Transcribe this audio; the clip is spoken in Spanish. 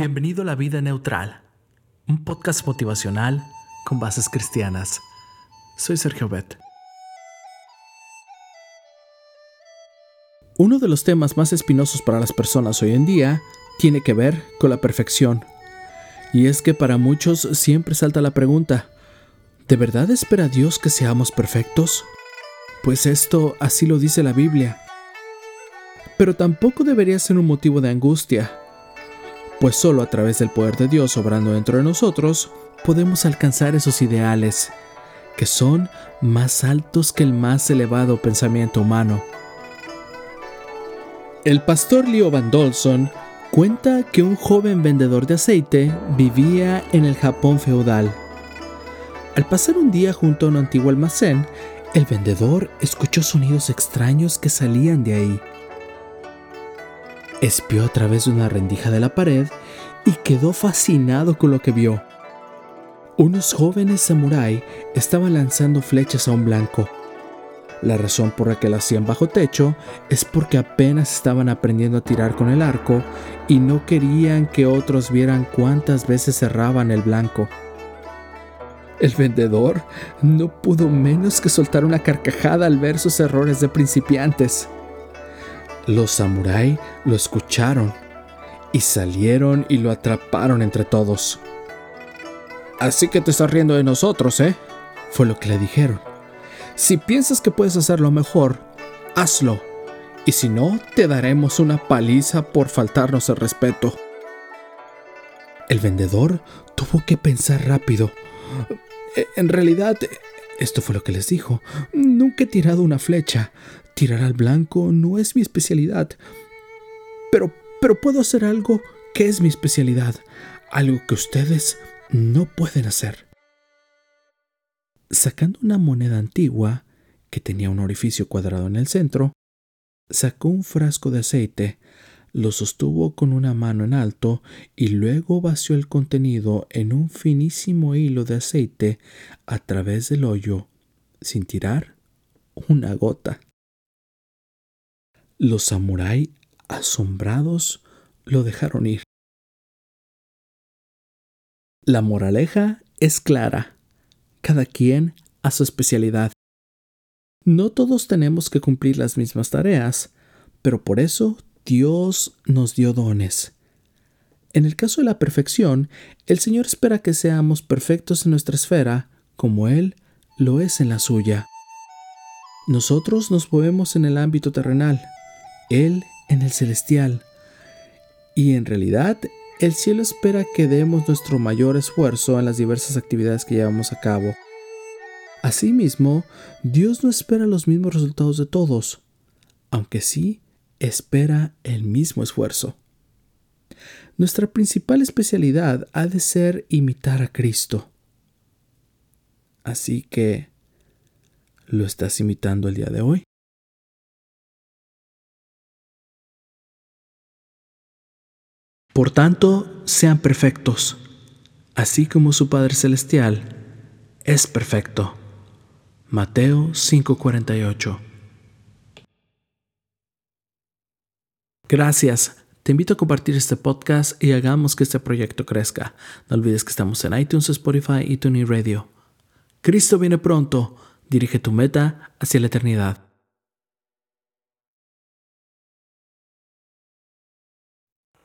Bienvenido a La Vida Neutral, un podcast motivacional con bases cristianas. Soy Sergio Bet. Uno de los temas más espinosos para las personas hoy en día tiene que ver con la perfección. Y es que para muchos siempre salta la pregunta, ¿de verdad espera Dios que seamos perfectos? Pues esto así lo dice la Biblia. Pero tampoco debería ser un motivo de angustia, pues solo a través del poder de Dios obrando dentro de nosotros podemos alcanzar esos ideales, que son más altos que el más elevado pensamiento humano. El pastor Leo Van Dolson cuenta que un joven vendedor de aceite vivía en el Japón feudal. Al pasar un día junto a un antiguo almacén, el vendedor escuchó sonidos extraños que salían de ahí. Espió a través de una rendija de la pared y quedó fascinado con lo que vio. Unos jóvenes samurái estaban lanzando flechas a un blanco. La razón por la que lo hacían bajo techo es porque apenas estaban aprendiendo a tirar con el arco y no querían que otros vieran cuántas veces cerraban el blanco. El vendedor no pudo menos que soltar una carcajada al ver sus errores de principiantes. Los samurái lo escucharon y salieron y lo atraparon entre todos. Así que te estás riendo de nosotros, ¿eh? Fue lo que le dijeron. Si piensas que puedes hacerlo mejor, hazlo. Y si no, te daremos una paliza por faltarnos el respeto. El vendedor tuvo que pensar rápido. En realidad, esto fue lo que les dijo. Nunca he tirado una flecha. Tirar al blanco no es mi especialidad. Pero, pero puedo hacer algo que es mi especialidad. Algo que ustedes no pueden hacer. Sacando una moneda antigua, que tenía un orificio cuadrado en el centro, sacó un frasco de aceite, lo sostuvo con una mano en alto y luego vació el contenido en un finísimo hilo de aceite a través del hoyo, sin tirar una gota. Los samurái, asombrados, lo dejaron ir. La moraleja es clara. Cada quien a su especialidad. No todos tenemos que cumplir las mismas tareas, pero por eso Dios nos dio dones. En el caso de la perfección, el Señor espera que seamos perfectos en nuestra esfera, como Él lo es en la suya. Nosotros nos movemos en el ámbito terrenal, él en el celestial. Y en realidad, el cielo espera que demos nuestro mayor esfuerzo en las diversas actividades que llevamos a cabo. Asimismo, Dios no espera los mismos resultados de todos, aunque sí espera el mismo esfuerzo. Nuestra principal especialidad ha de ser imitar a Cristo. Así que, ¿lo estás imitando el día de hoy? Por tanto, sean perfectos, así como su Padre Celestial es perfecto. Mateo 5:48 Gracias. Te invito a compartir este podcast y hagamos que este proyecto crezca. No olvides que estamos en iTunes, Spotify y TuneIn Radio. Cristo viene pronto. Dirige tu meta hacia la eternidad.